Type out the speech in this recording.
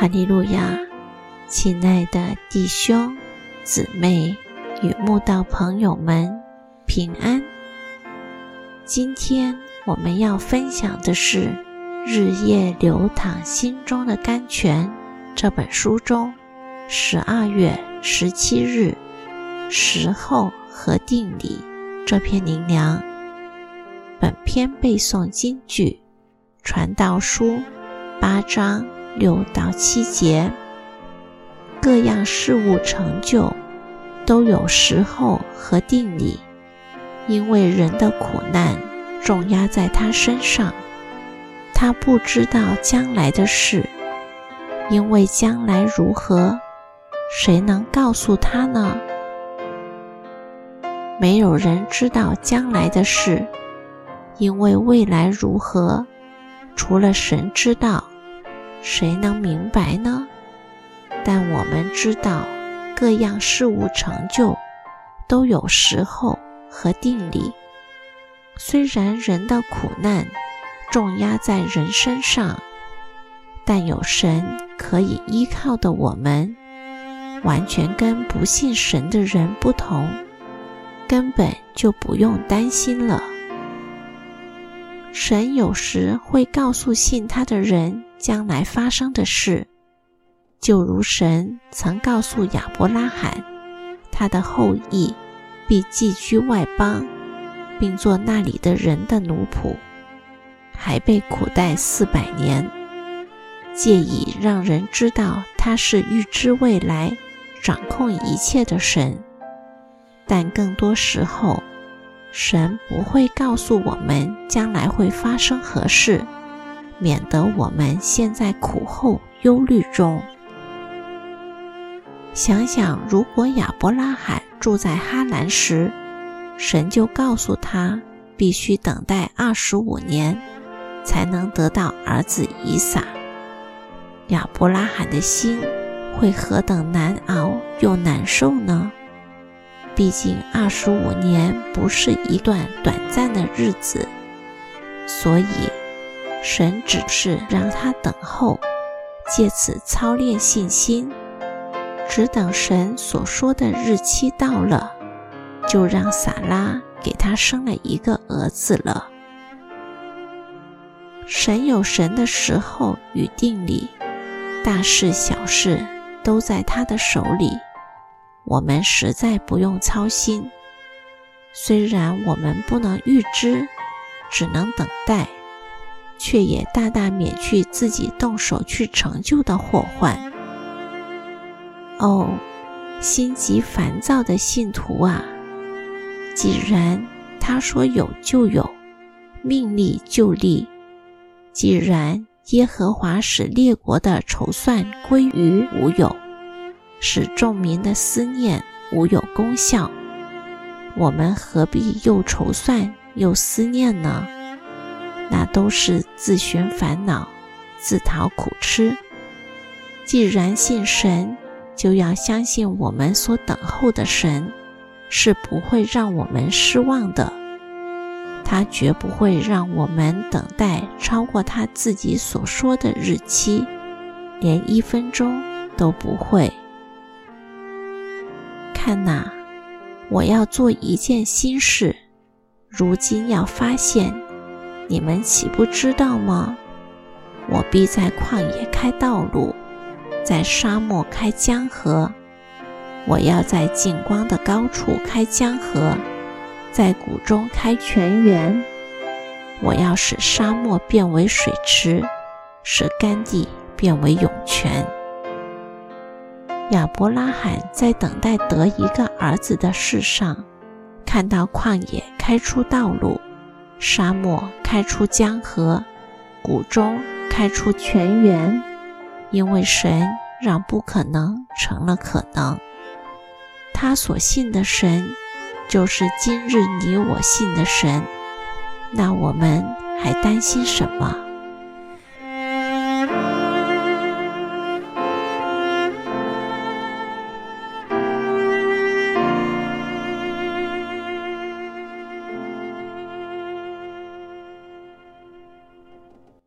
哈利路亚，亲爱的弟兄、姊妹与慕道朋友们，平安。今天我们要分享的是《日夜流淌心中的甘泉》这本书中十二月十七日时候和定理这篇灵粮。本篇背诵金句：传道书八章。六到七节，各样事物成就都有时候和定理，因为人的苦难重压在他身上，他不知道将来的事，因为将来如何，谁能告诉他呢？没有人知道将来的事，因为未来如何，除了神知道。谁能明白呢？但我们知道，各样事物成就都有时候和定理。虽然人的苦难重压在人身上，但有神可以依靠的我们，完全跟不信神的人不同，根本就不用担心了。神有时会告诉信他的人。将来发生的事，就如神曾告诉亚伯拉罕，他的后裔必寄居外邦，并做那里的人的奴仆，还被苦待四百年，借以让人知道他是预知未来、掌控一切的神。但更多时候，神不会告诉我们将来会发生何事。免得我们陷在苦后忧虑中。想想，如果亚伯拉罕住在哈兰时，神就告诉他必须等待二十五年，才能得到儿子以撒，亚伯拉罕的心会何等难熬又难受呢？毕竟二十五年不是一段短暂的日子，所以。神只是让他等候，借此操练信心，只等神所说的日期到了，就让撒拉给他生了一个儿子了。神有神的时候与定理，大事小事都在他的手里，我们实在不用操心。虽然我们不能预知，只能等待。却也大大免去自己动手去成就的祸患。哦，心急烦躁的信徒啊！既然他说有就有，命立就立；既然耶和华使列国的筹算归于无有，使众民的思念无有功效，我们何必又筹算又思念呢？那都是自寻烦恼，自讨苦吃。既然信神，就要相信我们所等候的神是不会让我们失望的。他绝不会让我们等待超过他自己所说的日期，连一分钟都不会。看呐，我要做一件新事，如今要发现。你们岂不知道吗？我必在旷野开道路，在沙漠开江河。我要在近光的高处开江河，在谷中开泉源。我要使沙漠变为水池，使干地变为涌泉。亚伯拉罕在等待得一个儿子的事上，看到旷野开出道路。沙漠开出江河，谷中开出泉源，因为神让不可能成了可能。他所信的神，就是今日你我信的神。那我们还担心什么？